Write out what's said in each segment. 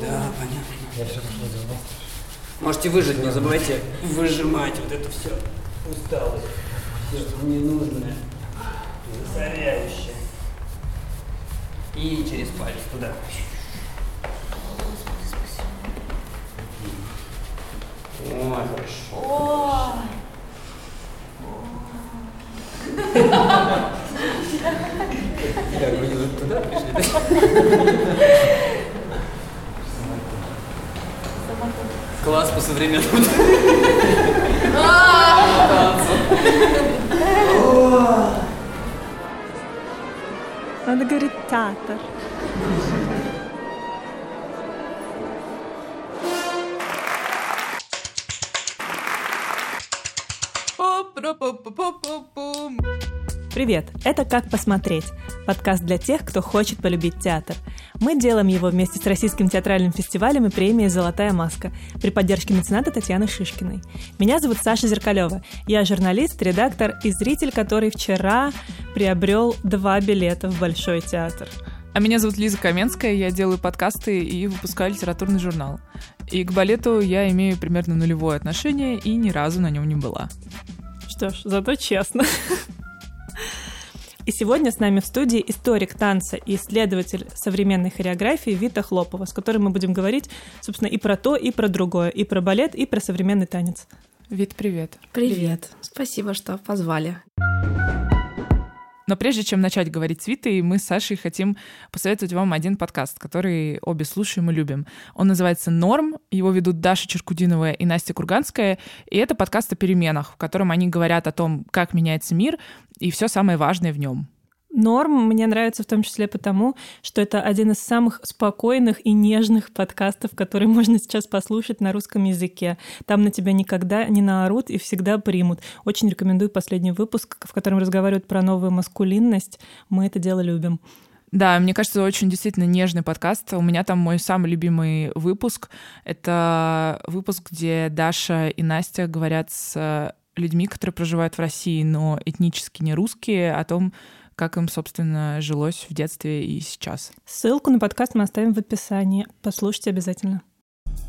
Да, понятно. Я все пошел Можете выжать, не забывайте выжимать вот это все усталость, все, что ненужное, засоряющее. И через палец туда. Ой, хорошо. Я говорю, туда пришли. Класс по современному. Надо говорить театр. Привет! Это «Как посмотреть» — подкаст для тех, кто хочет полюбить театр. Мы делаем его вместе с Российским театральным фестивалем и премией «Золотая маска» при поддержке мецената Татьяны Шишкиной. Меня зовут Саша Зеркалева. Я журналист, редактор и зритель, который вчера приобрел два билета в Большой театр. А меня зовут Лиза Каменская, я делаю подкасты и выпускаю литературный журнал. И к балету я имею примерно нулевое отношение и ни разу на нем не была. Что ж, зато честно. И сегодня с нами в студии историк танца и исследователь современной хореографии Вита Хлопова, с которой мы будем говорить, собственно, и про то, и про другое, и про балет, и про современный танец. Вит, привет. Привет. привет. Спасибо, что позвали. Но прежде чем начать говорить с Витой, мы с Сашей хотим посоветовать вам один подкаст, который обе слушаем и любим. Он называется «Норм», его ведут Даша Черкудинова и Настя Курганская, и это подкаст о переменах, в котором они говорят о том, как меняется мир и все самое важное в нем. Норм мне нравится в том числе потому, что это один из самых спокойных и нежных подкастов, которые можно сейчас послушать на русском языке. Там на тебя никогда не наорут и всегда примут. Очень рекомендую последний выпуск, в котором разговаривают про новую маскулинность. Мы это дело любим. Да, мне кажется, очень действительно нежный подкаст. У меня там мой самый любимый выпуск. Это выпуск, где Даша и Настя говорят с людьми, которые проживают в России, но этнически не русские, о том, как им, собственно, жилось в детстве и сейчас. Ссылку на подкаст мы оставим в описании. Послушайте обязательно.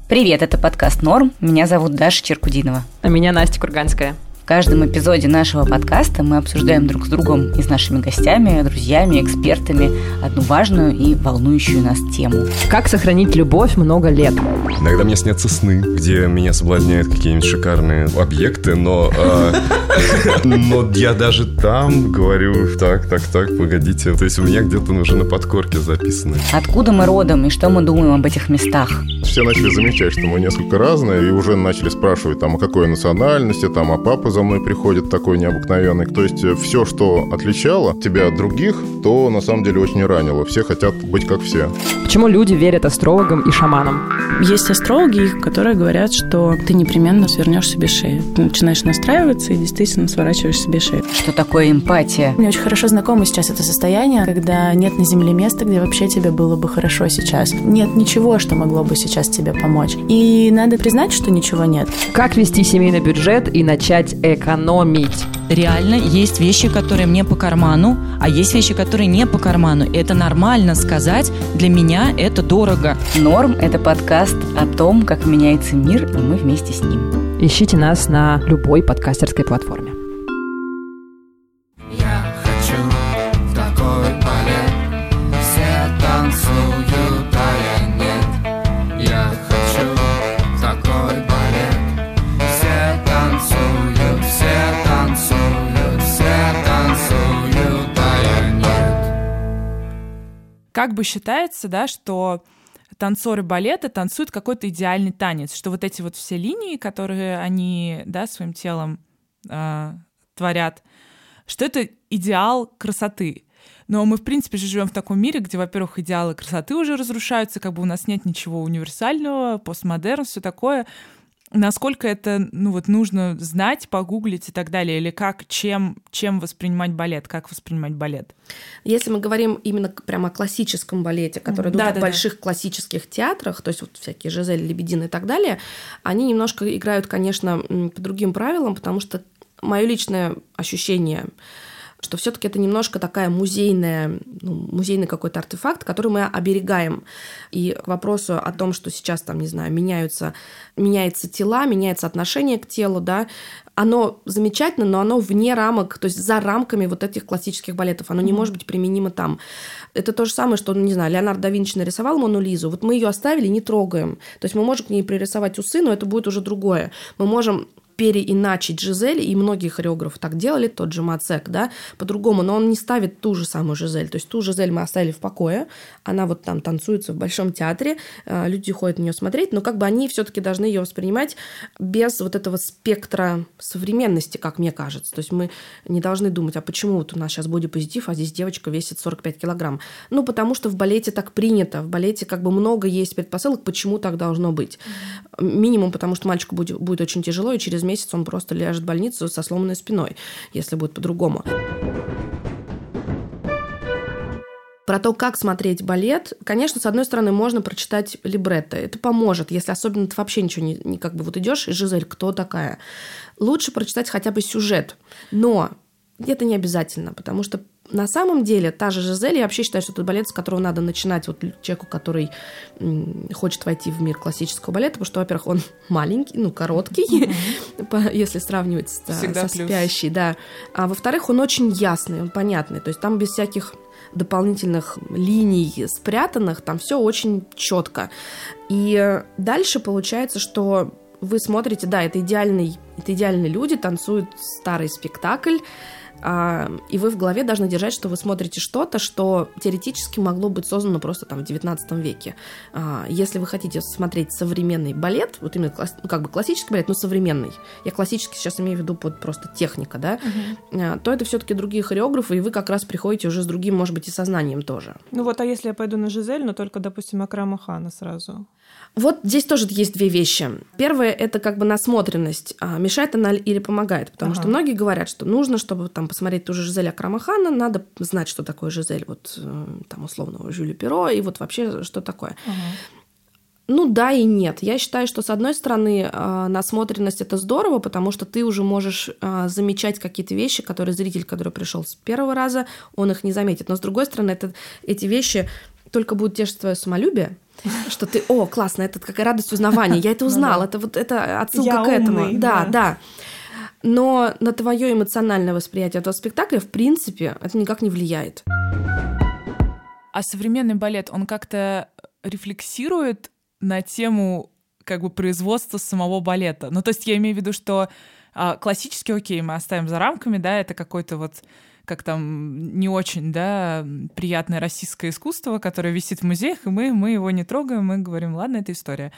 Привет, это подкаст «Норм». Меня зовут Даша Черкудинова. А меня Настя Курганская. В каждом эпизоде нашего подкаста мы обсуждаем друг с другом и с нашими гостями, друзьями, экспертами одну важную и волнующую нас тему. Как сохранить любовь много лет? Иногда мне снятся сны, где меня соблазняют какие-нибудь шикарные объекты, но, э, но я даже там говорю, так, так, так, погодите. То есть у меня где-то уже на подкорке записано. Откуда мы родом и что мы думаем об этих местах? Все начали замечать, что мы несколько разные, и уже начали спрашивать, там, о какой национальности, там, а папа за мной приходит такой необыкновенный. То есть э, все, что отличало тебя от других, то на самом деле очень ранило. Все хотят быть как все. Почему люди верят астрологам и шаманам? Есть астрологи, которые говорят, что ты непременно свернешь себе шею. Ты начинаешь настраиваться и действительно сворачиваешь себе шею. Что такое эмпатия? Мне очень хорошо знакомо сейчас это состояние, когда нет на Земле места, где вообще тебе было бы хорошо сейчас. Нет ничего, что могло бы сейчас тебе помочь. И надо признать, что ничего нет. Как вести семейный бюджет и начать экономить. Реально есть вещи, которые мне по карману, а есть вещи, которые не по карману. И это нормально сказать. Для меня это дорого. Норм – это подкаст о том, как меняется мир, и мы вместе с ним. Ищите нас на любой подкастерской платформе. Как бы считается, да, что танцоры балета танцуют какой-то идеальный танец, что вот эти вот все линии, которые они, да, своим телом э, творят, что это идеал красоты. Но мы, в принципе, же живем в таком мире, где, во-первых, идеалы красоты уже разрушаются, как бы у нас нет ничего универсального, постмодерн, все такое насколько это ну вот нужно знать, погуглить и так далее, или как, чем, чем воспринимать балет, как воспринимать балет? Если мы говорим именно прямо о классическом балете, который идут да, в да, больших да. классических театрах, то есть вот всякие Жизель, Лебедин и так далее, они немножко играют, конечно, по другим правилам, потому что мое личное ощущение что все-таки это немножко такая музейная, ну, музейный какой-то артефакт, который мы оберегаем. И к вопросу о том, что сейчас там, не знаю, меняются, меняются тела, меняется отношение к телу, да, оно замечательно, но оно вне рамок, то есть за рамками вот этих классических балетов. Оно не может быть применимо там. Это то же самое, что, ну, не знаю, Леонардо да Винчи нарисовал Мону Лизу, вот мы ее оставили, не трогаем. То есть мы можем к ней пририсовать усы, но это будет уже другое. Мы можем переиначить Жизель, и многие хореографы так делали, тот же Мацек, да, по-другому, но он не ставит ту же самую Жизель, то есть ту Жизель мы оставили в покое, она вот там танцуется в Большом театре, э, люди ходят на нее смотреть, но как бы они все таки должны ее воспринимать без вот этого спектра современности, как мне кажется, то есть мы не должны думать, а почему вот у нас сейчас бодипозитив, а здесь девочка весит 45 килограмм, ну, потому что в балете так принято, в балете как бы много есть предпосылок, почему так должно быть, минимум потому, что мальчику будет, будет очень тяжело, и через месяц он просто ляжет в больницу со сломанной спиной, если будет по-другому. Про то, как смотреть балет, конечно, с одной стороны, можно прочитать либретто. Это поможет, если особенно ты вообще ничего не, не как бы вот идешь, и Жизель, кто такая? Лучше прочитать хотя бы сюжет. Но это не обязательно, потому что на самом деле, та же Жизель, я вообще считаю, что это балет, с которого надо начинать вот человеку, который хочет войти в мир классического балета, потому что, во-первых, он маленький, ну, короткий, если сравнивать со спящей, да. А во-вторых, он очень ясный, он понятный, то есть там без всяких дополнительных линий спрятанных, там все очень четко. И дальше получается, что вы смотрите, да, это идеальный, это идеальные люди, танцуют старый спектакль, и вы в голове должны держать, что вы смотрите что-то, что теоретически могло быть создано просто там в 19 веке. А, если вы хотите смотреть современный балет, вот именно класс, ну, как бы классический балет, но современный, я классический сейчас имею в виду под просто техника, да, uh то это все-таки другие хореографы, и вы как раз приходите уже с другим, может быть, и сознанием тоже. Ну вот, а если я пойду на Жизель, но только, допустим, Акрама Хана сразу? Вот здесь тоже есть две вещи. Первое – это как бы насмотренность. А мешает она или помогает? Потому ага. что многие говорят, что нужно, чтобы там посмотреть ту же Жизель Акрамахана, надо знать, что такое Жизель, вот э, там условного Жюля Перо, и вот вообще что такое. Ага. Ну да и нет. Я считаю, что с одной стороны э, насмотренность это здорово, потому что ты уже можешь э, замечать какие-то вещи, которые зритель, который пришел с первого раза, он их не заметит. Но с другой стороны, это, эти вещи только будут тешить твое самолюбие, что ты, о, классно, это какая радость узнавания, я это ну узнал, это вот это отсылка к этому. Да, да. Но на твое эмоциональное восприятие этого спектакля, в принципе, это никак не влияет. А современный балет, он как-то рефлексирует на тему как бы производства самого балета. Ну, то есть я имею в виду, что а, классический, окей, мы оставим за рамками, да, это какой-то вот как там не очень, да, приятное российское искусство, которое висит в музеях, и мы, мы его не трогаем, мы говорим, ладно, это история.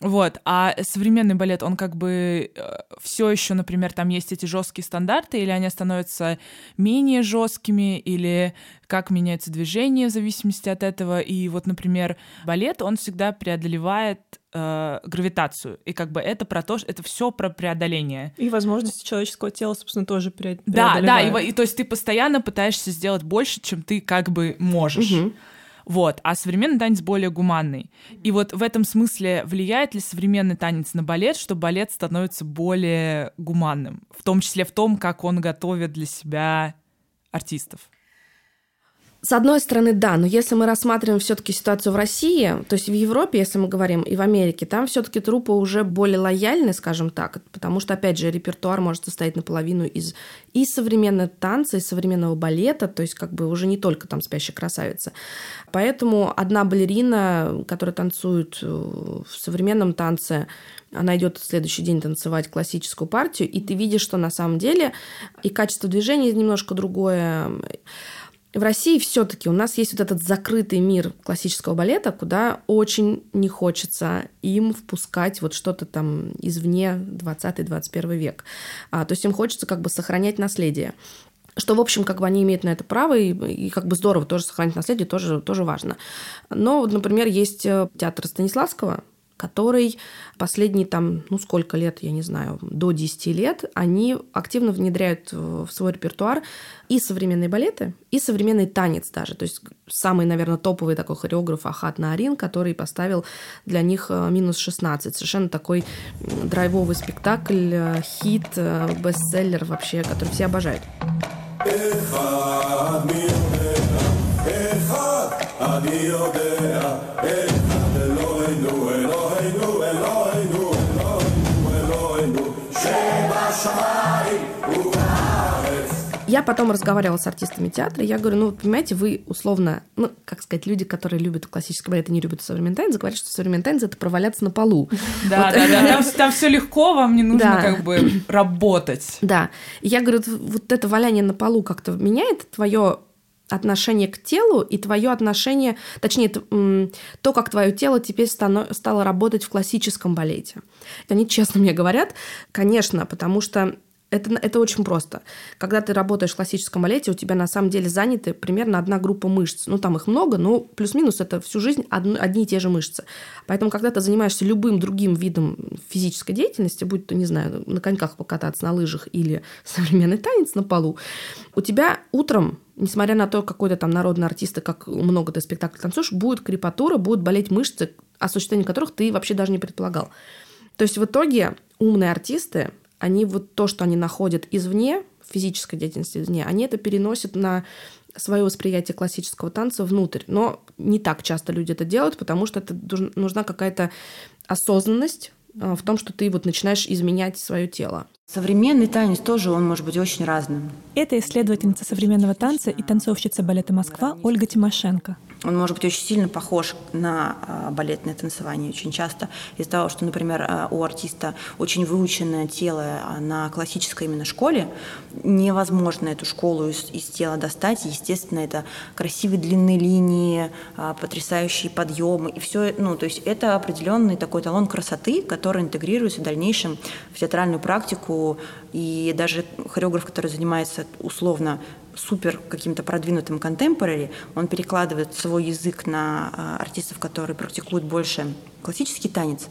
Вот, а современный балет, он как бы э, все еще, например, там есть эти жесткие стандарты, или они становятся менее жесткими, или как меняется движение в зависимости от этого. И вот, например, балет, он всегда преодолевает э, гравитацию. И как бы это про то, это все про преодоление. И возможности человеческого тела, собственно, тоже пре- Да, да, и, и то есть ты постоянно пытаешься сделать больше, чем ты как бы можешь. Угу. Вот. А современный танец более гуманный. И вот в этом смысле влияет ли современный танец на балет, что балет становится более гуманным? В том числе в том, как он готовит для себя артистов. С одной стороны, да, но если мы рассматриваем все-таки ситуацию в России, то есть в Европе, если мы говорим, и в Америке, там все-таки трупы уже более лояльны, скажем так, потому что, опять же, репертуар может состоять наполовину из и современного танца, и современного балета, то есть как бы уже не только там спящая красавица. Поэтому одна балерина, которая танцует э, в современном танце, она идет в следующий день танцевать классическую партию, и ты видишь, что на самом деле и качество движения немножко другое, в России все-таки у нас есть вот этот закрытый мир классического балета, куда очень не хочется им впускать вот что-то там извне 20-21 век. А, то есть им хочется как бы сохранять наследие что, в общем, как бы они имеют на это право, и, и как бы здорово тоже сохранить наследие, тоже, тоже важно. Но, вот, например, есть э, театр Станиславского, который последние там, ну сколько лет, я не знаю, до 10 лет, они активно внедряют в свой репертуар и современные балеты, и современный танец даже. То есть самый, наверное, топовый такой хореограф Ахат Наарин, который поставил для них э, минус 16. Совершенно такой драйвовый спектакль, э, хит, э, бестселлер вообще, который все обожают. Я потом разговаривала с артистами театра, и я говорю, ну, понимаете, вы условно, ну, как сказать, люди, которые любят классический балет и не любят современный танец, говорят, что современный танец — это проваляться на полу. Да, да, да, там, там все легко, вам не нужно как бы работать. Да. Я говорю, вот это валяние на полу как-то меняет твое отношение к телу и твое отношение, точнее, то, как твое тело теперь стало работать в классическом балете. Они честно мне говорят, конечно, потому что это, это очень просто. Когда ты работаешь в классическом балете, у тебя на самом деле заняты примерно одна группа мышц. Ну, там их много, но плюс-минус это всю жизнь одни, одни и те же мышцы. Поэтому, когда ты занимаешься любым другим видом физической деятельности, будь то, не знаю, на коньках покататься, на лыжах или современный танец на полу, у тебя утром несмотря на то, какой то там народный артист, как много ты спектаклей танцуешь, будет крепатура, будут болеть мышцы, о существовании которых ты вообще даже не предполагал. То есть в итоге умные артисты, они вот то, что они находят извне, физической деятельности извне, они это переносят на свое восприятие классического танца внутрь. Но не так часто люди это делают, потому что это нужна какая-то осознанность а, в том, что ты вот начинаешь изменять свое тело. Современный танец тоже, он может быть очень разным. Это исследовательница современного танца и танцовщица балета «Москва» Ольга Тимошенко. Он может быть очень сильно похож на а, балетное танцевание очень часто из-за того, что, например, а, у артиста очень выученное тело а, на классической именно школе, невозможно эту школу из, из тела достать. Естественно, это красивые длинные линии, потрясающие подъемы и все. Ну, то есть это определенный такой талон красоты, который интегрируется в дальнейшем в театральную практику. И даже хореограф, который занимается условно супер каким-то продвинутым контемпорари, он перекладывает свой язык на а, артистов, которые практикуют больше классический танец,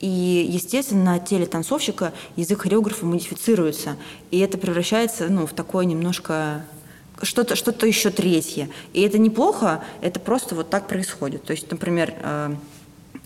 и, естественно, на теле танцовщика язык хореографа модифицируется. И это превращается ну, в такое немножко что-то что еще третье. И это неплохо, это просто вот так происходит. То есть, например, э,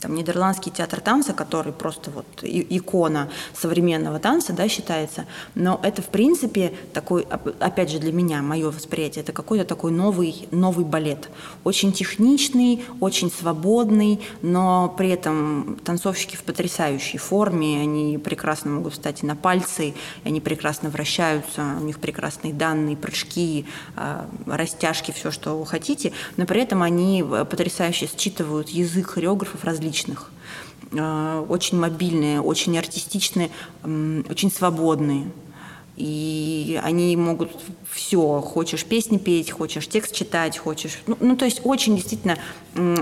там, Нидерландский театр танца, который просто вот икона современного танца, да, считается. Но это, в принципе, такой, опять же, для меня, мое восприятие, это какой-то такой новый, новый балет. Очень техничный, очень свободный, но при этом танцовщики в потрясающей форме, они прекрасно могут встать и на пальцы, они прекрасно вращаются, у них прекрасные данные, прыжки, а, растяжки, все, что вы хотите, но при этом они э, потрясающе считывают язык хореографов различных различных, э, очень мобильные, очень артистичные, очень свободные. И они могут все, хочешь песни петь, хочешь текст читать, хочешь... Ну, ну то есть очень действительно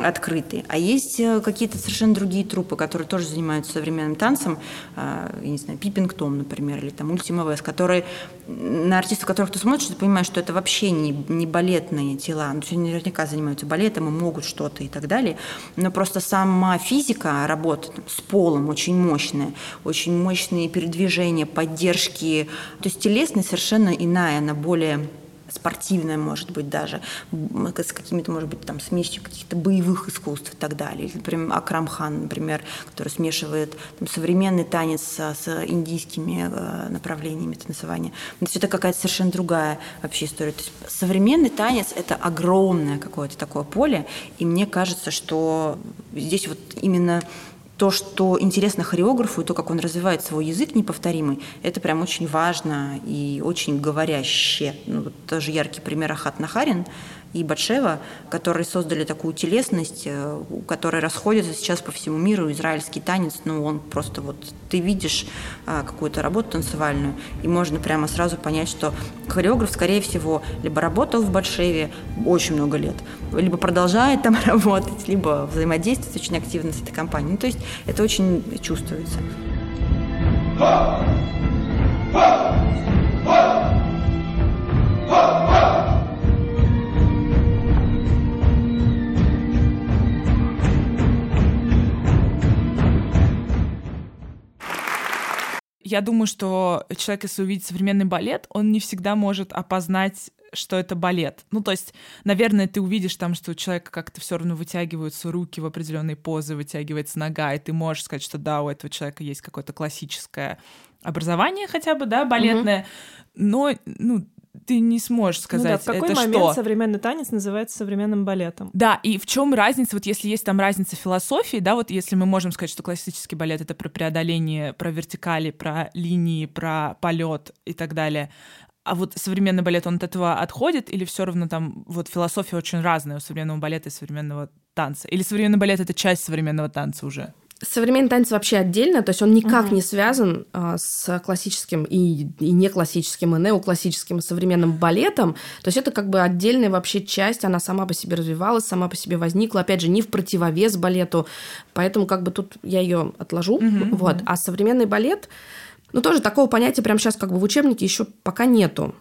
открытые. А есть э, какие-то совершенно другие трупы, которые тоже занимаются современным танцем, а, я не знаю, Пиппинг Том, например, или там Ультима Вест, которые на артистов, которых ты смотришь, ты понимаешь, что это вообще не, не балетные тела. Ну, они наверняка занимаются балетом и могут что-то и так далее. Но просто сама физика работы с полом очень мощная, очень мощные передвижения, поддержки. То есть телесность совершенно иная, она более спортивная, может быть, даже, с какими-то, может быть, там, смесью каких-то боевых искусств и так далее. Или, например, Акрамхан, например, который смешивает там, современный танец с, с индийскими э, направлениями танцевания. То есть это какая-то совершенно другая вообще история. То есть современный танец — это огромное какое-то такое поле, и мне кажется, что здесь вот именно то, что интересно хореографу, и то, как он развивает свой язык неповторимый, это прям очень важно и очень говоряще. Ну, тоже яркий пример Ахат Нахарин и Батшева, которые создали такую телесность, э, которая расходится сейчас по всему миру. Израильский танец, ну, он просто вот... Ты видишь а, какую-то работу танцевальную, и можно прямо сразу понять, что хореограф, скорее всего, либо работал в Батшеве очень много лет, либо продолжает там работать, либо взаимодействует очень активно с этой компанией. Ну, то есть это очень чувствуется. Ha! Ha! Ha! Я думаю, что человек, если увидит современный балет, он не всегда может опознать что это балет. Ну, то есть, наверное, ты увидишь там, что у человека как-то все равно вытягиваются руки в определенной позы, вытягивается нога, и ты можешь сказать, что да, у этого человека есть какое-то классическое образование хотя бы, да, балетное, mm-hmm. но, ну, ты не сможешь Ну сказать, да, в какой это момент что. современный танец называется современным балетом? Да, и в чем разница, вот если есть там разница философии, да, вот если мы можем сказать, что классический балет это про преодоление, про вертикали, про линии, про полет и так далее. А вот современный балет, он от этого отходит, или все равно там вот философия очень разная у современного балета и современного танца? Или современный балет это часть современного танца уже? Современный танец вообще отдельно, то есть он никак не связан а, с классическим и, и не классическим, и неоклассическим, и современным балетом. То есть это как бы отдельная вообще часть, она сама по себе развивалась, сама по себе возникла, опять же, не в противовес балету, поэтому как бы тут я ее отложу. Вот. А современный балет, ну, тоже такого понятия прямо сейчас как бы в учебнике еще пока нету.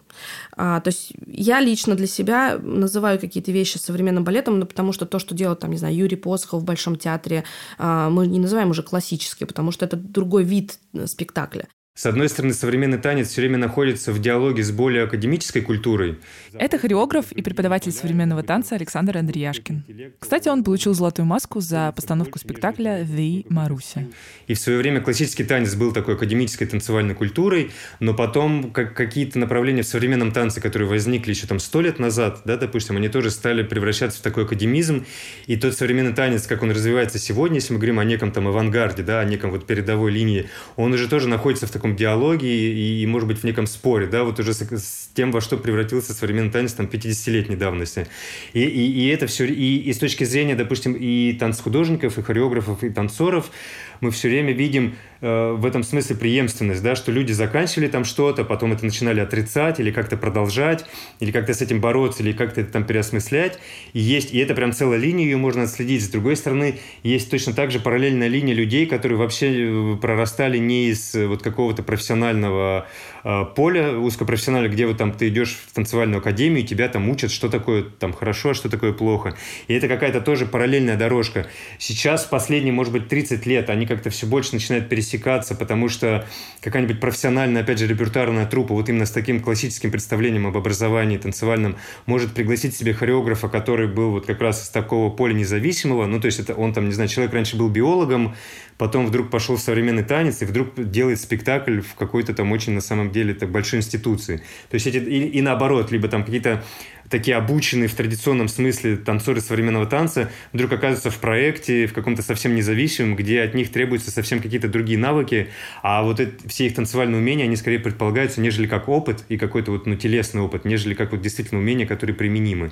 А, то есть я лично для себя называю какие-то вещи современным балетом, ну, потому что то, что делает, там, не знаю, Юрий Посохов в Большом театре, а, мы не называем уже классический, потому что это другой вид э, спектакля. С одной стороны, современный танец все время находится в диалоге с более академической культурой. Это хореограф и преподаватель современного танца Александр Андреяшкин. Кстати, он получил золотую маску за постановку спектакля «The Маруся». И в свое время классический танец был такой академической танцевальной культурой, но потом как какие-то направления в современном танце, которые возникли еще там сто лет назад, да, допустим, они тоже стали превращаться в такой академизм. И тот современный танец, как он развивается сегодня, если мы говорим о неком там авангарде, да, о неком вот передовой линии, он уже тоже находится в таком диалоге и, и, может быть, в неком споре, да, вот уже с, с тем, во что превратился современный танец там 50-летней давности. И, и, и это все, и, и с точки зрения, допустим, и танцхудожников, и хореографов, и танцоров, мы все время видим э, в этом смысле преемственность, да, что люди заканчивали там что-то, потом это начинали отрицать или как-то продолжать, или как-то с этим бороться, или как-то это там переосмыслять. И есть, и это прям целая линия, ее можно отследить. С другой стороны, есть точно так же параллельная линия людей, которые вообще э, прорастали не из э, вот какого-то профессионального э, поля узкопрофессионального, где вот там ты идешь в танцевальную академию, тебя там учат, что такое там хорошо, а что такое плохо. И это какая-то тоже параллельная дорожка. Сейчас, последние, может быть, 30 лет, они как-то все больше начинают пересекаться, потому что какая-нибудь профессиональная, опять же, репертуарная труппа, вот именно с таким классическим представлением об образовании танцевальном, может пригласить себе хореографа, который был вот как раз из такого поля независимого, ну, то есть это он там, не знаю, человек раньше был биологом, потом вдруг пошел в современный танец и вдруг делает спектакль в какой-то там очень, на самом деле, так большой институции. То есть эти, и, и наоборот, либо там какие-то такие обученные в традиционном смысле танцоры современного танца вдруг оказываются в проекте, в каком-то совсем независимом, где от них требуются совсем какие-то другие навыки, а вот это, все их танцевальные умения, они скорее предполагаются, нежели как опыт и какой-то вот ну, телесный опыт, нежели как вот действительно умения, которые применимы.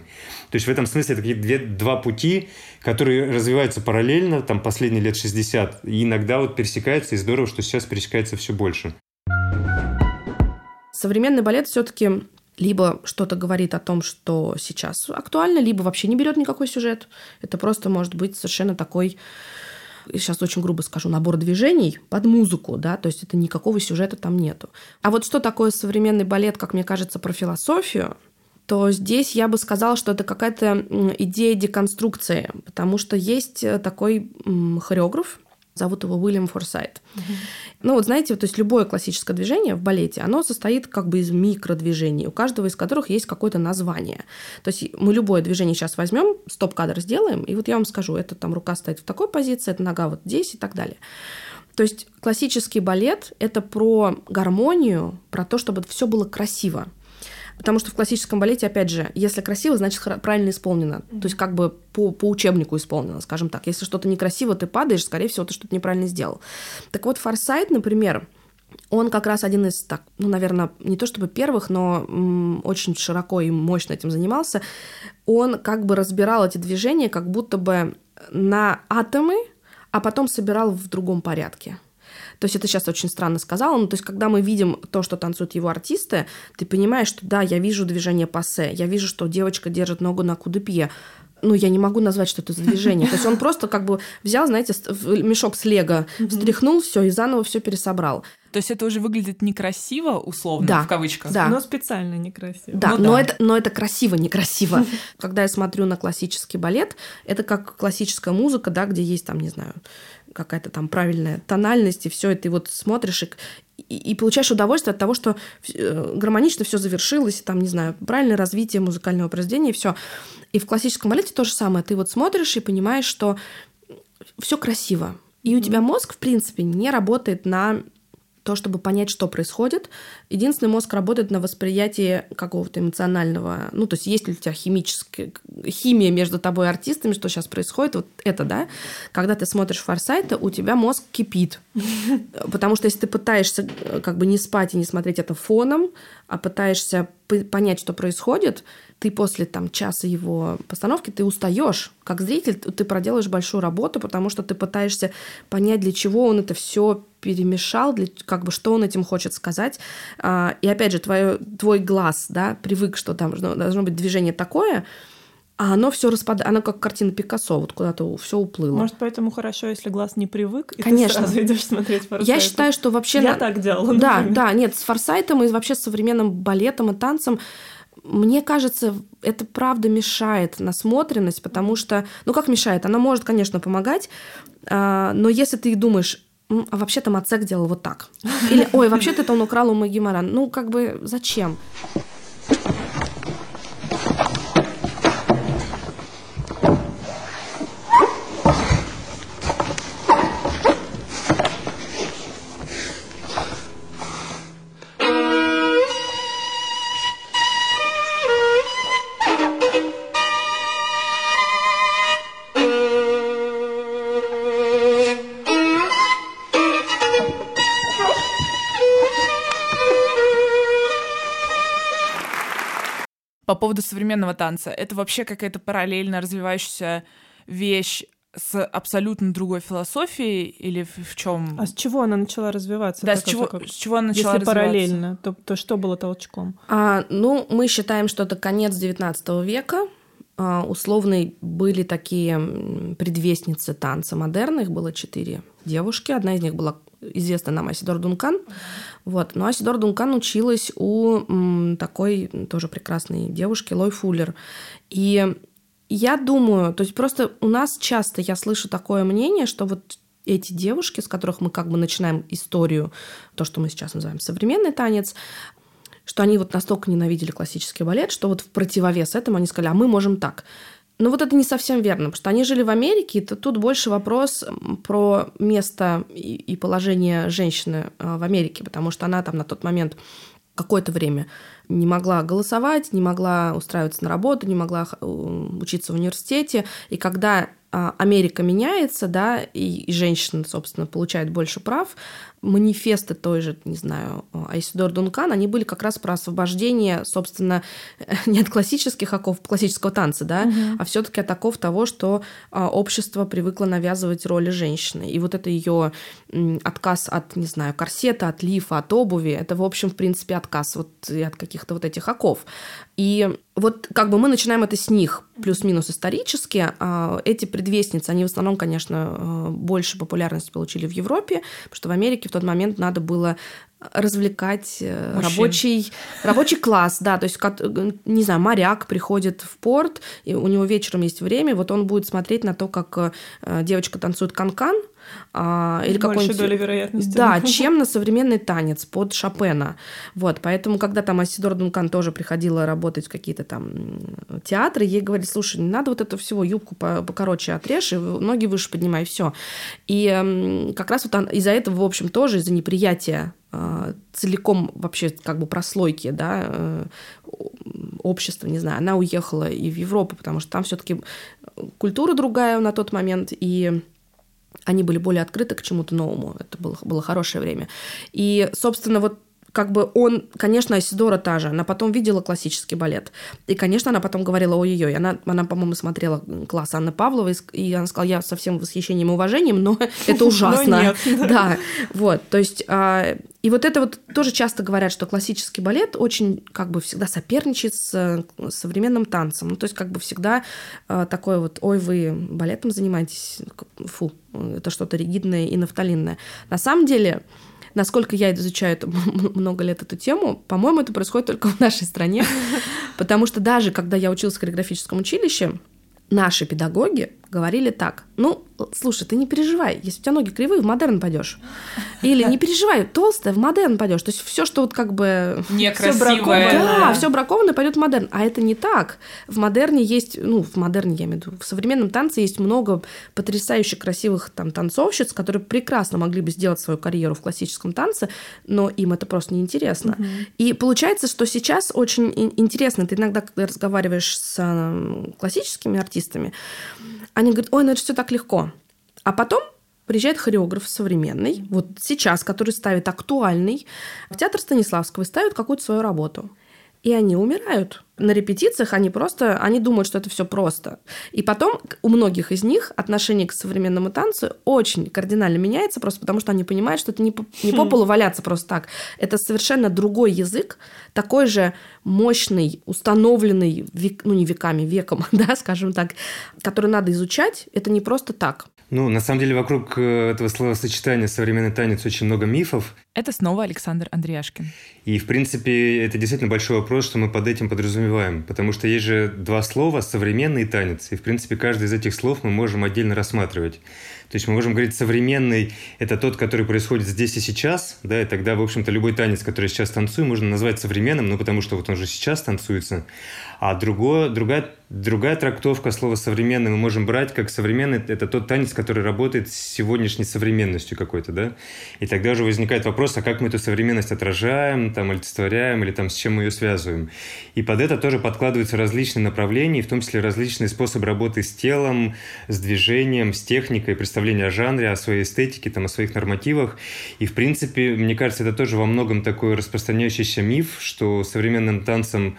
То есть в этом смысле это какие-то две, два пути, которые развиваются параллельно, там последние лет 60, и иногда вот пересекаются, и здорово, что сейчас пересекается все больше. Современный балет все-таки либо что-то говорит о том, что сейчас актуально, либо вообще не берет никакой сюжет. Это просто может быть совершенно такой сейчас очень грубо скажу, набор движений под музыку, да, то есть это никакого сюжета там нету. А вот что такое современный балет, как мне кажется, про философию, то здесь я бы сказала, что это какая-то идея деконструкции, потому что есть такой хореограф, зовут его Уильям Форсайт. Uh-huh. Ну вот знаете, то есть любое классическое движение в балете, оно состоит как бы из микродвижений, у каждого из которых есть какое-то название. То есть мы любое движение сейчас возьмем, стоп-кадр сделаем, и вот я вам скажу, это там рука стоит в такой позиции, это нога вот здесь и так далее. То есть классический балет — это про гармонию, про то, чтобы все было красиво. Потому что в классическом балете, опять же, если красиво, значит правильно исполнено. Mm-hmm. То есть как бы по, по учебнику исполнено, скажем так. Если что-то некрасиво, ты падаешь, скорее всего, ты что-то неправильно сделал. Так вот, Форсайт, например, он как раз один из, так, ну, наверное, не то чтобы первых, но м, очень широко и мощно этим занимался. Он как бы разбирал эти движения как будто бы на атомы, а потом собирал в другом порядке. То есть это сейчас очень странно сказала, но то есть когда мы видим то, что танцуют его артисты, ты понимаешь, что да, я вижу движение пассе, я вижу, что девочка держит ногу на кудепье, ну, я не могу назвать, что это за движение. То есть он просто как бы взял, знаете, мешок с лего, встряхнул все и заново все пересобрал. То есть это уже выглядит некрасиво, условно, да, в кавычках. Да. Но специально некрасиво. Да, ну, но, да. Это, но это красиво, некрасиво. Когда я смотрю на классический балет, это как классическая музыка, да, где есть там, не знаю, какая-то там правильная тональность, и все это, и вот смотришь, и, и, и получаешь удовольствие от того, что гармонично все завершилось, там, не знаю, правильное развитие музыкального произведения, и все. И в классическом балете то же самое. Ты вот смотришь и понимаешь, что все красиво. И у тебя мозг, в принципе, не работает на то, чтобы понять, что происходит. Единственный мозг работает на восприятии какого-то эмоционального, ну, то есть есть ли у тебя химическая химия между тобой и артистами, что сейчас происходит, вот это, да, когда ты смотришь Форсайта, у тебя мозг кипит. Потому что если ты пытаешься э, как бы не спать и не смотреть это фоном, а пытаешься понять, что происходит, ты после там часа его постановки ты устаешь как зритель, ты проделаешь большую работу, потому что ты пытаешься понять, для чего он это все перемешал, для, как бы что он этим хочет сказать. А, и опять же, твое, твой глаз, да, привык, что там должно, должно быть движение такое, а оно все распадает, оно как картина Пикассо, вот куда-то все уплыло. Может, поэтому хорошо, если глаз не привык, и Конечно. ты сразу идешь смотреть Форсайта. Я считаю, что вообще... Я на... так делала, Да, например. да, нет, с Форсайтом и вообще с современным балетом и танцем мне кажется, это правда мешает насмотренность, потому что, ну как мешает, она может, конечно, помогать, а, но если ты думаешь, а вообще-то Мацек делал вот так. Или, ой, вообще-то это он украл у Магимаран. Ну, как бы, зачем? Поводу современного танца, это вообще какая-то параллельно развивающаяся вещь с абсолютно другой философией или в, в чем? А с чего она начала развиваться? Да, с чего, как... с чего она начала Если развиваться? параллельно, то, то что было толчком? А, ну, мы считаем, что это конец XIX века. А, условные были такие предвестницы танца модерна. Их было четыре девушки. Одна из них была известна нам Асидор Дункан. Вот. Но Асидор Дункан училась у м, такой тоже прекрасной девушки Лой Фуллер. И я думаю, то есть просто у нас часто я слышу такое мнение, что вот эти девушки, с которых мы как бы начинаем историю, то, что мы сейчас называем современный танец, что они вот настолько ненавидели классический балет, что вот в противовес этому они сказали, а мы можем так. Но вот это не совсем верно, потому что они жили в Америке, и тут больше вопрос про место и положение женщины а, в Америке, потому что она там на тот момент какое-то время не могла голосовать, не могла устраиваться на работу, не могла э, учиться в университете. И когда а, Америка меняется, да, и, и женщина, собственно, получает больше прав, манифесты той же, не знаю, Айсидор Дункан, они были как раз про освобождение, собственно, не от классических оков, классического танца, да, угу. а все таки от оков того, что а, общество привыкло навязывать роли женщины. И вот это ее отказ от, не знаю, корсета, от лифа, от обуви, это, в общем, в принципе, отказ вот от каких-то вот этих оков. И вот как бы мы начинаем это с них, плюс-минус исторически. А, эти предвестницы, они в основном, конечно, э, больше популярности получили в Европе, потому что в Америке в тот момент надо было развлекать э, Мужчин. рабочий, рабочий класс, да, то есть, э, не знаю, моряк приходит в порт, и у него вечером есть время, вот он будет смотреть на то, как девочка танцует канкан, -кан, а, или какой-нибудь... доля вероятности. Да, чем на современный танец под Шопена. Вот, поэтому, когда там Асидор Дункан тоже приходила работать в какие-то там театры, ей говорили, слушай, не надо вот это всего, юбку покороче отрежь, и ноги выше поднимай, все. И как раз вот из-за этого, в общем, тоже из-за неприятия а, целиком вообще как бы прослойки, да, э, общества, не знаю, она уехала и в Европу, потому что там все-таки культура другая на тот момент, и они были более открыты к чему-то новому. Это было, было хорошее время. И, собственно, вот как бы он, конечно, Асидора та же, она потом видела классический балет. И, конечно, она потом говорила, ой-ой-ой, она, она по-моему, смотрела класс Анны Павловой, и она сказала, я со всем восхищением и уважением, но это ужасно. Да, вот, то есть, а, и вот это вот тоже часто говорят, что классический балет очень как бы всегда соперничает с современным танцем. Ну, то есть как бы всегда а, такое вот, ой, вы балетом занимаетесь, фу, это что-то ригидное и нафталинное. На самом деле, насколько я изучаю это, много лет эту тему, по-моему, это происходит только в нашей стране, потому что даже когда я училась в хореографическом училище, наши педагоги, говорили так. Ну, слушай, ты не переживай, если у тебя ноги кривые, в модерн пойдешь. Или не переживай, толстая, в модерн пойдешь. То есть все, что вот как бы... Некрасивое. Да, все бракованное пойдет в модерн. А это не так. В модерне есть, ну, в модерне, я имею в виду, в современном танце есть много потрясающе красивых там танцовщиц, которые прекрасно могли бы сделать свою карьеру в классическом танце, но им это просто неинтересно. Угу. И получается, что сейчас очень интересно, ты иногда, когда разговариваешь с классическими артистами, они говорят, ой, ну это все так легко. А потом приезжает хореограф современный, вот сейчас, который ставит актуальный, в театр Станиславского и ставит какую-то свою работу. И они умирают на репетициях они просто, они думают, что это все просто. И потом у многих из них отношение к современному танцу очень кардинально меняется, просто потому что они понимают, что это не по, не по хм. полу валяться просто так. Это совершенно другой язык, такой же мощный, установленный, век, ну не веками, веком, да, скажем так, который надо изучать. Это не просто так. Ну, на самом деле, вокруг э, этого словосочетания «современный танец» очень много мифов. Это снова Александр Андреяшкин. И, в принципе, это действительно большой вопрос, что мы под этим подразумеваем подразумеваем? Потому что есть же два слова «современный» танец, и, в принципе, каждый из этих слов мы можем отдельно рассматривать. То есть мы можем говорить «современный» — это тот, который происходит здесь и сейчас, да, и тогда, в общем-то, любой танец, который сейчас танцуем, можно назвать современным, ну, потому что вот он же сейчас танцуется. А другое, другая, другая трактовка слова «современный» мы можем брать как «современный» — это тот танец, который работает с сегодняшней современностью какой-то, да? И тогда уже возникает вопрос, а как мы эту современность отражаем, там, олицетворяем или там с чем мы ее связываем. И под это тоже подкладываются различные направления, в том числе различные способы работы с телом, с движением, с техникой, представления о жанре, о своей эстетике, там, о своих нормативах. И, в принципе, мне кажется, это тоже во многом такой распространяющийся миф, что современным танцем Э,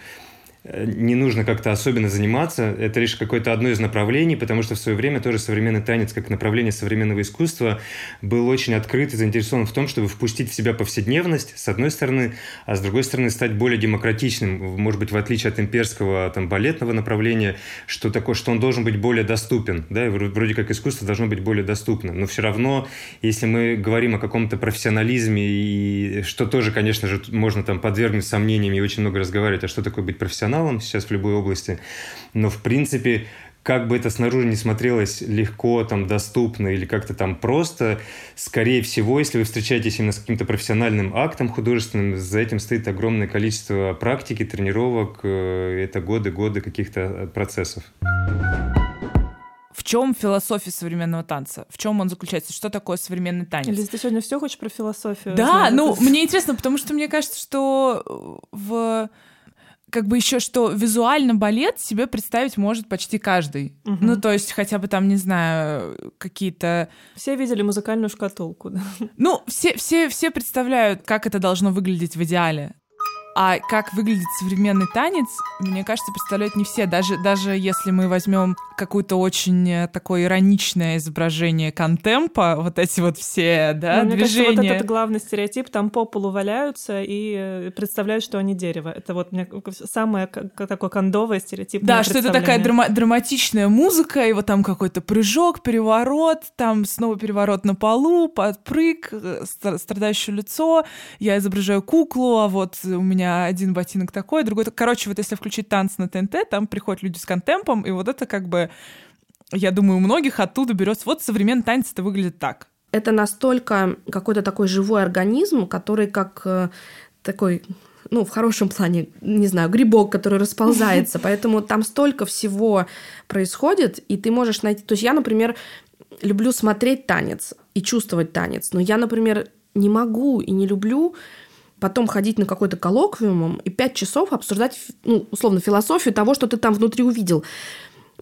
не нужно как-то особенно заниматься. Это лишь какое-то одно из направлений, потому что в свое время тоже современный танец как направление современного искусства был очень открыт и заинтересован в том, чтобы впустить в себя повседневность, с одной стороны, а с другой стороны стать более демократичным, может быть, в отличие от имперского там, балетного направления, что такое, что он должен быть более доступен, да, вроде как искусство должно быть более доступным. Но все равно, если мы говорим о каком-то профессионализме, и что тоже, конечно же, можно там подвергнуть сомнениям и очень много разговаривать, а что такое быть профессионалом, профессионалом сейчас в любой области, но в принципе как бы это снаружи не смотрелось легко, там, доступно или как-то там просто, скорее всего, если вы встречаетесь именно с каким-то профессиональным актом художественным, за этим стоит огромное количество практики, тренировок, э, это годы-годы каких-то э, процессов. В чем философия современного танца? В чем он заключается? Что такое современный танец? Лиз, ты сегодня все хочешь про философию? Да, ну, мне интересно, потому что мне кажется, что в как бы еще что визуально балет себе представить может почти каждый. Угу. Ну, то есть хотя бы там, не знаю, какие-то... Все видели музыкальную шкатулку, да? Ну, все, все, все представляют, как это должно выглядеть в идеале. А как выглядит современный танец, мне кажется, представляют не все. Даже, даже если мы возьмем какое-то очень э, такое ироничное изображение контемпа, вот эти вот все да, Но, движения. Мне кажется, вот этот главный стереотип, там по полу валяются и э, представляют, что они дерево. Это вот мне самое такое кондовое стереотип. Да, что это такая драма- драматичная музыка, и вот там какой-то прыжок, переворот, там снова переворот на полу, подпрыг, э, страдающее лицо, я изображаю куклу, а вот у меня один ботинок такой, другой... Короче, вот если включить танц на ТНТ, там приходят люди с контемпом, и вот это как бы, я думаю, у многих оттуда берется... Вот современный танец это выглядит так. Это настолько какой-то такой живой организм, который как э, такой ну, в хорошем плане, не знаю, грибок, который расползается. Поэтому там столько всего происходит, и ты можешь найти... То есть я, например, люблю смотреть танец и чувствовать танец, но я, например, не могу и не люблю потом ходить на какой-то коллоквиум и пять часов обсуждать, ну, условно, философию того, что ты там внутри увидел.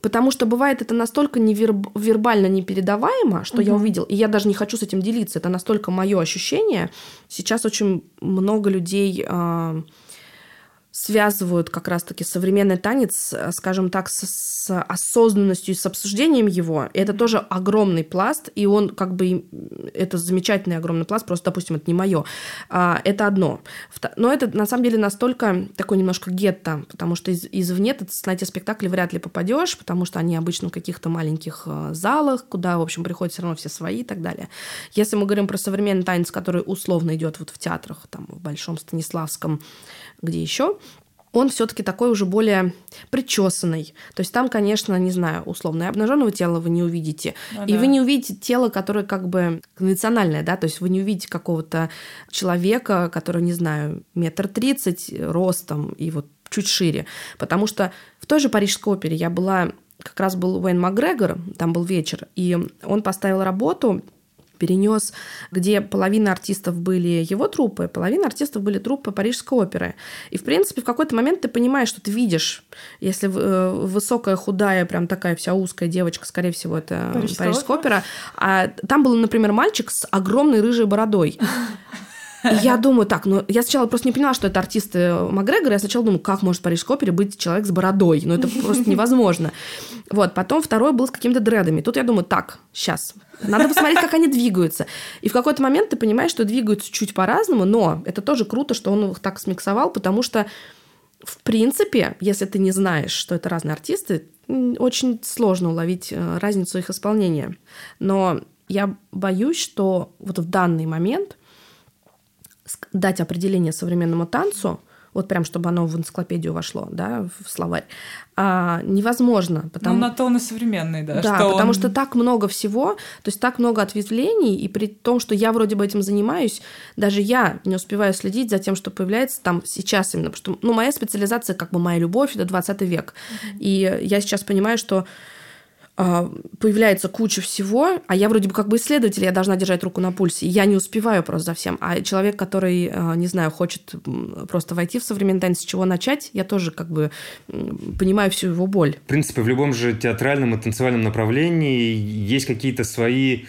Потому что бывает это настолько неверб... вербально непередаваемо, что угу. я увидел, и я даже не хочу с этим делиться. Это настолько мое ощущение. Сейчас очень много людей э, связывают как раз-таки современный танец, э, скажем так, с, с осознанностью и с обсуждением его. И это тоже огромный пласт, и он как бы... Это замечательный огромный пласт, просто, допустим, это не мое. А, это одно. Но это, на самом деле, настолько такой немножко гетто, потому что из, извне ты на эти спектакли вряд ли попадешь, потому что они обычно в каких-то маленьких э, залах, куда, в общем, приходят все равно все свои и так далее. Если мы говорим про современный танец, который условно идет вот в театрах, там, в Большом Станиславском, где еще, он все-таки такой уже более причесанный. То есть там, конечно, не знаю, условно, обнаженного тела вы не увидите. Ну и да. вы не увидите тело, которое как бы конвенциональное, да, то есть вы не увидите какого-то человека, который, не знаю, метр тридцать ростом и вот чуть шире. Потому что в той же Парижской опере я была, как раз был Уэйн Макгрегор, там был вечер, и он поставил работу перенес, где половина артистов были его труппы, половина артистов были труппы Парижской оперы. И, в принципе, в какой-то момент ты понимаешь, что ты видишь, если э, высокая, худая, прям такая вся узкая девочка, скорее всего, это Парижская Парижская, опера, а там был, например, мальчик с огромной рыжей бородой. И я думаю, так, ну я сначала просто не поняла, что это артисты Макгрегора. Я сначала думаю, как может в Парижской опере быть человек с бородой? Ну это просто невозможно. Вот, потом второй был с какими-то дредами. Тут я думаю, так, сейчас, надо посмотреть, как они двигаются. И в какой-то момент ты понимаешь, что двигаются чуть по-разному, но это тоже круто, что он их так смиксовал, потому что в принципе, если ты не знаешь, что это разные артисты, очень сложно уловить э, разницу их исполнения. Но я боюсь, что вот в данный момент дать определение современному танцу, вот прям чтобы оно в энциклопедию вошло, да, в словарь, а, невозможно, потому Ну, на то он и современный, да. да, что потому он- что так много всего, то есть так много ответвлений, и при том, что я вроде бы этим занимаюсь, даже я не успеваю следить за тем, что появляется там сейчас именно, потому что, ну, моя специализация, как бы моя любовь, это 20 век, и я сейчас понимаю, что появляется куча всего, а я вроде бы как бы исследователь, я должна держать руку на пульсе, я не успеваю просто за всем. А человек, который, а, не знаю, хочет просто войти в современный танец, с чего начать, я тоже как бы понимаю всю его боль. В принципе, в любом же театральном и танцевальном направлении есть какие-то свои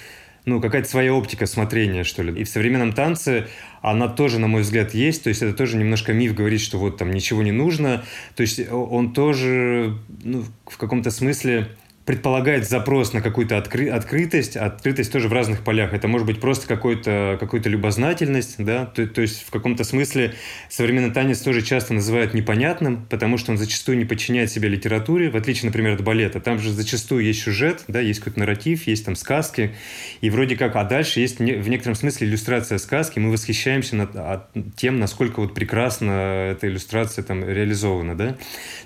ну, какая-то своя оптика смотрения, что ли. И в современном танце она тоже, на мой взгляд, есть. То есть это тоже немножко миф говорит, что вот там ничего не нужно. То есть он тоже ну, в каком-то смысле предполагает запрос на какую-то откры- открытость, открытость тоже в разных полях. Это может быть просто какой-то, какой-то любознательность, да, то, то есть в каком-то смысле современный танец тоже часто называют непонятным, потому что он зачастую не подчиняет себе литературе, в отличие, например, от балета. Там же зачастую есть сюжет, да, есть какой-то нарратив, есть там сказки, и вроде как, а дальше есть в некотором смысле иллюстрация сказки, мы восхищаемся над, от- тем, насколько вот прекрасно эта иллюстрация там реализована, да.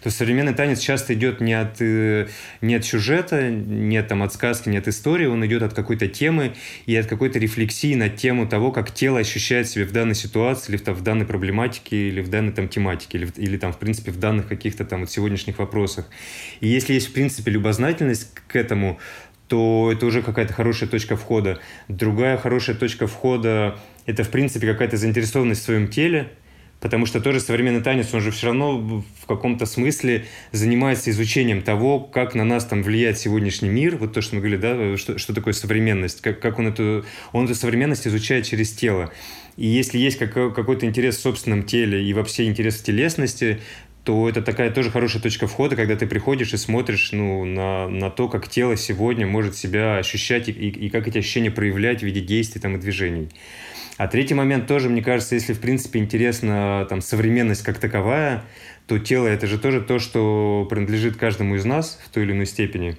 То современный танец часто идет не от, э, не от сюжета, нет там от сказки, нет истории, он идет от какой-то темы и от какой-то рефлексии на тему того, как тело ощущает себя в данной ситуации, или там, в данной проблематике, или в данной там тематике, или, или там, в принципе, в данных каких-то там вот сегодняшних вопросах. И если есть, в принципе, любознательность к этому, то это уже какая-то хорошая точка входа. Другая хорошая точка входа – это, в принципе, какая-то заинтересованность в своем теле, Потому что тоже современный танец, он же все равно в каком-то смысле занимается изучением того, как на нас там влияет сегодняшний мир. Вот то, что мы говорили, да, что, что такое современность, как, как он, эту, он эту современность изучает через тело. И если есть какой- какой-то интерес в собственном теле и вообще интерес в телесности, то это такая тоже хорошая точка входа, когда ты приходишь и смотришь ну, на, на то, как тело сегодня может себя ощущать и, и, и как эти ощущения проявлять в виде действий там, и движений. А третий момент тоже, мне кажется, если, в принципе, интересна там, современность как таковая, то тело – это же тоже то, что принадлежит каждому из нас в той или иной степени.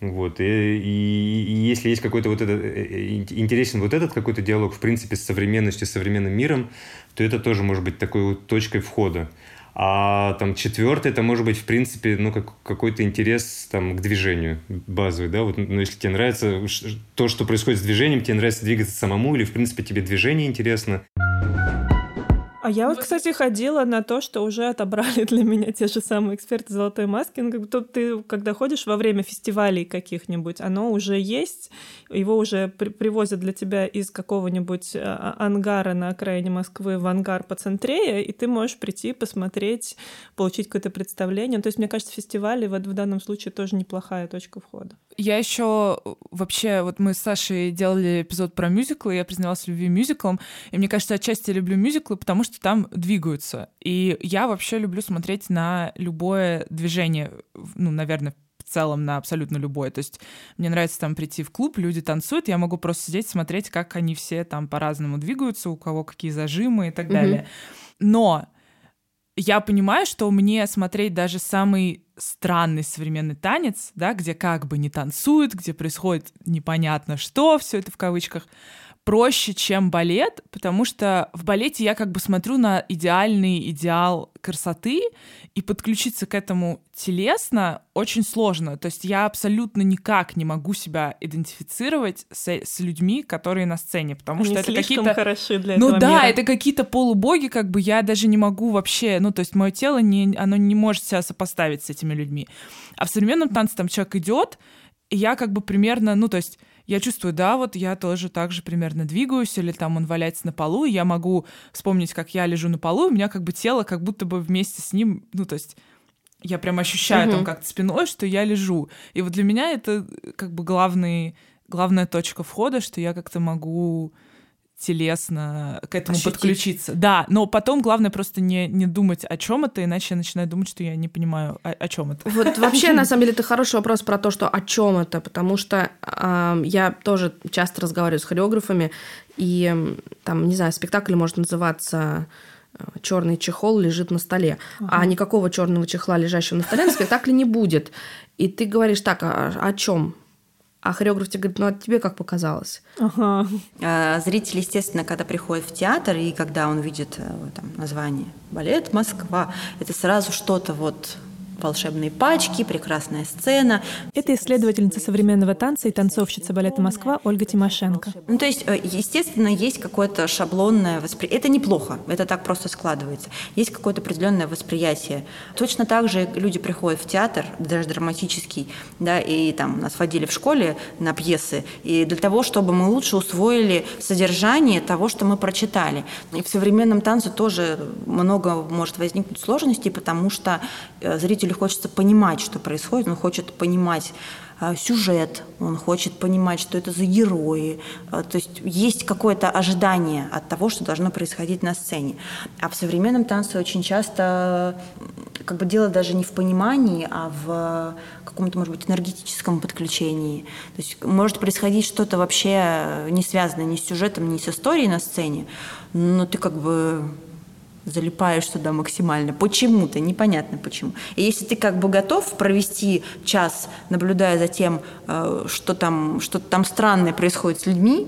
Вот. И, и- и если есть какой-то вот этот, э, э, интересен вот этот какой-то диалог, в принципе, с современностью, с современным миром, то это тоже может быть такой вот точкой входа. А там четвертый, это может быть, в принципе, ну, как, какой-то интерес там, к движению базовый, да, вот, ну, если тебе нравится то, что происходит с движением, тебе нравится двигаться самому, или, в принципе, тебе движение интересно, А я вот, кстати, ходила на то, что уже отобрали для меня те же самые эксперты золотой маски. Ну, как тут ты, когда ходишь во время фестивалей каких-нибудь, оно уже есть, его уже при- привозят для тебя из какого-нибудь а, ангара на окраине Москвы в ангар по центре, и ты можешь прийти, посмотреть, получить какое-то представление. То есть, мне кажется, фестивали в, в данном случае тоже неплохая точка входа. Я еще вообще, вот мы с Сашей делали эпизод про мюзиклы, я признавалась в любви мюзиклам, и мне кажется, отчасти я люблю мюзиклы, потому что там двигаются. И я вообще люблю смотреть на любое движение, ну, наверное, в целом на абсолютно любое. То есть мне нравится там прийти в клуб, люди танцуют, я могу просто сидеть, смотреть, как они все там по-разному двигаются, у кого какие зажимы и так Мгм. далее. Но я понимаю, что мне смотреть даже самый странный современный танец, да, где как бы не танцуют, где происходит непонятно что, все это в кавычках, проще, чем балет, потому что в балете я как бы смотрю на идеальный идеал красоты, и подключиться к этому телесно очень сложно. То есть я абсолютно никак не могу себя идентифицировать с, с людьми, которые на сцене, потому Они что это какие-то... хороши для ну этого да, мира. это какие-то полубоги, как бы я даже не могу вообще... Ну, то есть мое тело, не, оно не может себя сопоставить с этими людьми. А в современном танце там человек идет, и я как бы примерно, ну, то есть я чувствую, да, вот я тоже так же примерно двигаюсь, или там он валяется на полу, и я могу вспомнить, как я лежу на полу, у меня как бы тело как будто бы вместе с ним, ну, то есть я прям ощущаю Мгм. там как-то спиной, что я лежу. И вот для меня это как бы главный, главная точка входа, что я как-то могу телесно к этому Ощутить. подключиться. Да, но потом главное просто не, не думать о чем это, иначе я начинаю думать, что я не понимаю, о, о чем это. Вот вообще, на самом деле, это хороший вопрос про то, что о чем это, потому что а, я тоже часто разговариваю с хореографами, и там, не знаю, спектакль может называться черный чехол лежит на столе, а никакого черного чехла, лежащего на столе, на спектакле не будет. И ты говоришь, так, а о чем? А хореограф тебе говорит, ну, а тебе как показалось? Ага. А, Зритель, естественно, когда приходит в театр и когда он видит э, там, название «Балет Москва», это сразу что-то вот волшебные пачки, прекрасная сцена. Это исследовательница современного танца и танцовщица балета «Москва» Ольга Тимошенко. Ну, то есть, э, естественно, есть какое-то шаблонное восприятие. Это неплохо, это так просто складывается. Есть какое-то определенное восприятие. Точно так же люди приходят в театр, даже драматический, да, и там нас водили в школе на пьесы, и для того, чтобы мы лучше усвоили содержание того, что мы прочитали. И в современном танце тоже много может возникнуть сложностей, потому что э, зрителю хочется понимать, что происходит, он хочет понимать а, сюжет, он хочет понимать, что это за герои. А, То есть есть какое-то ожидание от того, что должно происходить на сцене. А в современном танце очень часто как бы дело даже не в понимании, а в каком-то, может быть, энергетическом подключении. То есть может происходить что-то вообще не связанное ни с сюжетом, ни с историей на сцене, но ты как бы залипаешь туда максимально. Почему-то, непонятно почему. И если ты как бы готов провести час, наблюдая за тем, э, что там, что там странное происходит с людьми,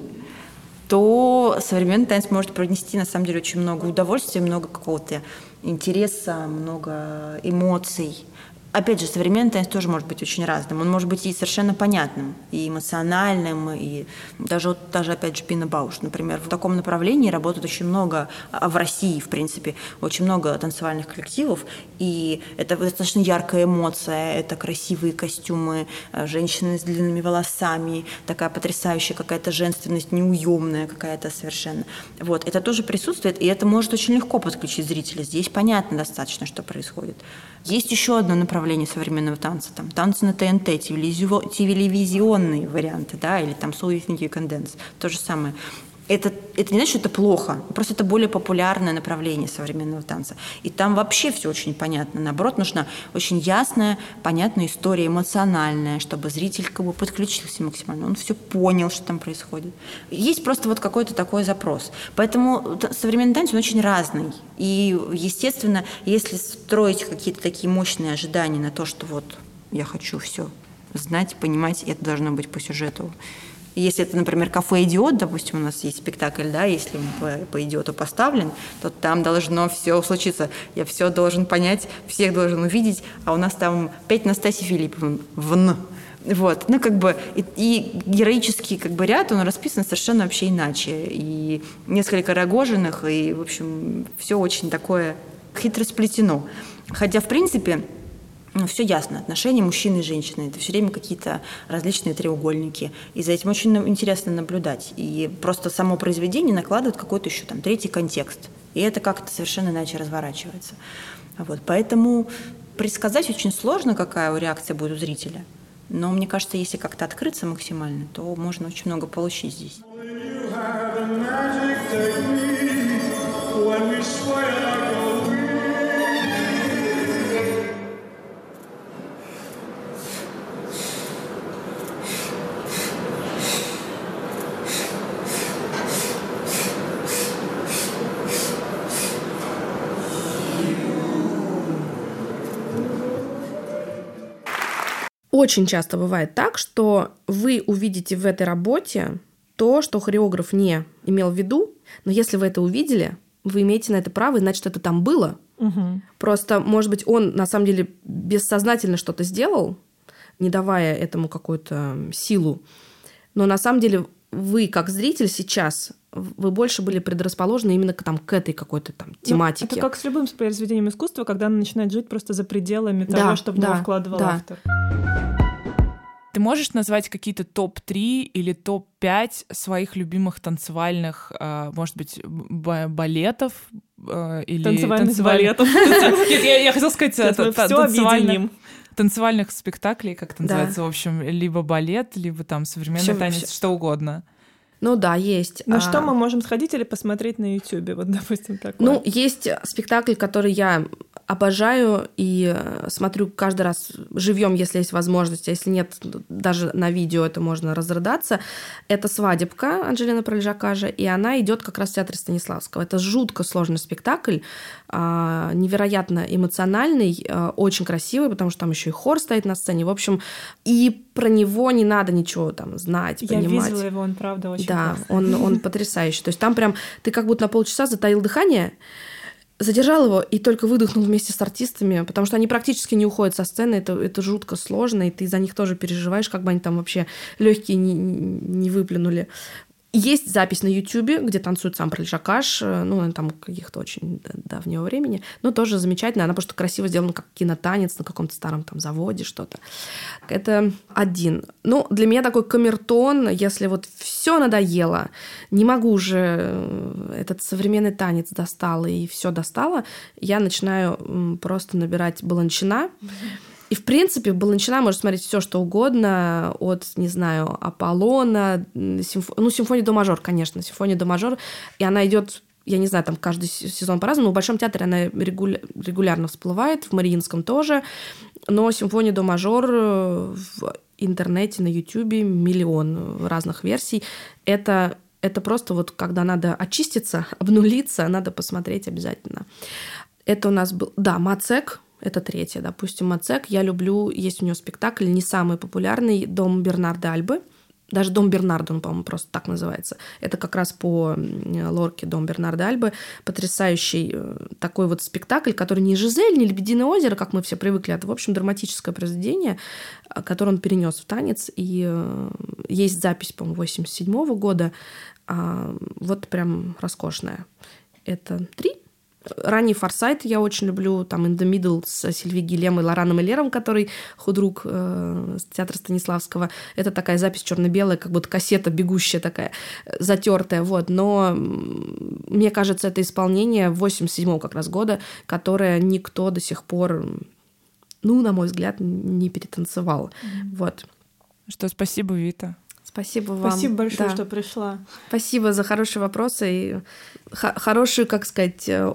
то современный танец может принести на самом деле очень много удовольствия, много какого-то интереса, много эмоций. Опять же, современный танец тоже может быть очень разным. Он может быть и совершенно понятным, и эмоциональным, и даже, вот, даже опять же, Пина Бауш, например. В таком направлении работает очень много, а в России, в принципе, очень много танцевальных коллективов, и это достаточно яркая эмоция, это красивые костюмы, э, женщины с длинными волосами, такая потрясающая какая-то женственность, неуемная какая-то совершенно. Вот, это тоже присутствует, и это может очень легко подключить зрителя. Здесь понятно достаточно, что происходит. Есть еще одно направление современного танца, там танцы на ТНТ, телевизио- телевизионные варианты, да, или там Soul Can Dance, то же самое. Это, это не значит, что это плохо, просто это более популярное направление современного танца. И там вообще все очень понятно. Наоборот, нужна очень ясная, понятная история, эмоциональная, чтобы зритель как бы подключился максимально. Он все понял, что там происходит. Есть просто вот какой-то такой запрос. Поэтому современный танец, он очень разный. И, естественно, если строить какие-то такие мощные ожидания на то, что вот я хочу все знать, понимать, это должно быть по сюжету, если это, например, кафе «Идиот», допустим, у нас есть спектакль, да, если он по, по «Идиоту» поставлен, то там должно все случиться. Я все должен понять, всех должен увидеть, а у нас там пять Настасий Филипповн в «Н». Вот, ну как бы и, и героический как бы ряд, он расписан совершенно вообще иначе. И несколько Рогожиных, и, в общем, все очень такое хитро сплетено. Хотя, в принципе, ну, все ясно. Отношения мужчины и женщины. Это все время какие-то различные треугольники. И за этим очень интересно наблюдать. И просто само произведение накладывает какой-то еще там третий контекст. И это как-то совершенно иначе разворачивается. Вот. Поэтому предсказать очень сложно, какая реакция будет у зрителя. Но мне кажется, если как-то открыться максимально, то можно очень много получить здесь. Очень часто бывает так, что вы увидите в этой работе то, что хореограф не имел в виду, но если вы это увидели, вы имеете на это право, значит, это там было. Угу. Просто, может быть, он на самом деле бессознательно что-то сделал, не давая этому какую-то силу. Но на самом деле вы, как зритель, сейчас вы больше были предрасположены именно к, там, к этой какой-то там тематике. Ну, это как с любым произведением искусства, когда оно начинает жить просто за пределами Да, того, что в него да, вкладывал да. автор. Ты можешь назвать какие-то топ-3 или топ-5 своих любимых танцевальных, э, может быть, балетов э, или Танцевальных танцеваль- балетов. Нет, я, хотела сказать Сейчас мы та- всё танцевальных- танцевальных спектаклей, как это называется, в общем, либо балет, либо там современный танец, что угодно. Ну да, есть. Ну А, что мы можем сходить или посмотреть на Ютубе? Вот, допустим, такое. Ну, есть спектакль, который я обожаю и э, смотрю каждый раз живьем, если есть возможность, а если нет, даже на видео это можно разрыдаться. Это «Свадебка» Анджелина Пролежакажа, и она идет как раз в театре Станиславского. Это жутко сложный спектакль, а, невероятно эмоциональный, а, очень красивый, потому что там еще и хор стоит на сцене. В общем, и про него не надо ничего там знать, Я понимать. видела его, он правда очень Да, классный. он, он потрясающий. То есть там прям ты как будто на полчаса затаил дыхание, задержал его и только выдохнул вместе с артистами, потому что они практически не уходят со сцены, это, это жутко сложно, и ты за них тоже переживаешь, как бы они там вообще легкие не, не выплюнули. Есть запись на Ютубе, где танцует сам Прольшакаш, ну, он там каких-то очень давнего времени, но тоже замечательно, она просто красиво сделана как кинотанец на каком-то старом там заводе, что-то. Это один. Ну, для меня такой камертон, если вот все надоело, не могу уже э, этот современный танец достала и все достала, я начинаю просто набирать баланчина. И, в принципе, Баланчина может смотреть все, что угодно, от, не знаю, Аполлона, симф... ну, симфония до мажор, конечно, симфония до мажор, и она идет я не знаю, там каждый сезон по-разному. В Большом театре она регуля- регулярно всплывает, в Мариинском тоже. Но симфония до мажор в интернете, на Ютубе миллион разных версий. Это, это просто вот когда надо очиститься, обнулиться, надо посмотреть обязательно. Это у нас был... Да, Мацек, это третье, допустим, Мацек. Я люблю... Есть у него спектакль, не самый популярный, «Дом Бернарда Альбы». Даже «Дом Бернарда», он, по-моему, просто так называется. Это как раз по лорке «Дом Бернарда Альбы». Потрясающий э, такой вот спектакль, который не «Жизель», не «Лебединое озеро», как мы все привыкли. Это, в общем, драматическое произведение, э, которое он перенес в танец. И э, есть запись, по-моему, 87 года. А, Вот прям роскошная. Это три Ранний Форсайт я очень люблю, там In the Middle с Сильви Гилем и Лораном Элером, который худрук э, театра Станиславского. Это такая запись черно-белая, как будто кассета бегущая такая, затертая, вот. Но мне кажется, это исполнение 87 как раз года, которое никто до сих пор, ну, на мой взгляд, не перетанцевал. Вот. Что, спасибо, Вита. Спасибо вам. Спасибо большое, Да. что пришла. Спасибо за хорошие вопросы и хо- хороший, как сказать, э,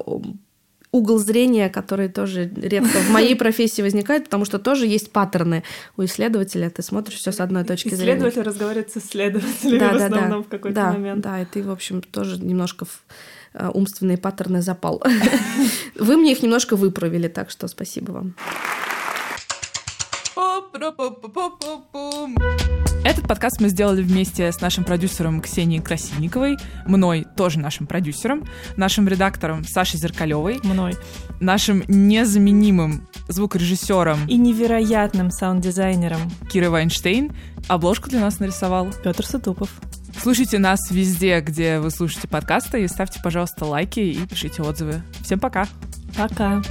угол зрения, который тоже редко в моей профессии возникает, потому что тоже есть паттерны у исследователя. Ты смотришь все с одной точки зрения. Исследователь разговаривает с исследователями Да, в да, да. основном в какой-то да, момент. Да, и ты, в общем, тоже немножко в э, умственные паттерны запал. Вы мне их немножко выправили, так что спасибо вам. Этот подкаст мы сделали вместе с нашим продюсером Ксенией Красильниковой, мной, тоже нашим продюсером, нашим редактором Сашей Зеркалевой, мной, нашим незаменимым звукорежиссером И невероятным саунд-дизайнером Кирой Вайнштейн. Обложку для нас нарисовал Петр Сатупов. Слушайте нас везде, где вы слушаете подкасты, и ставьте, пожалуйста, лайки и пишите отзывы. Всем пока! Пока!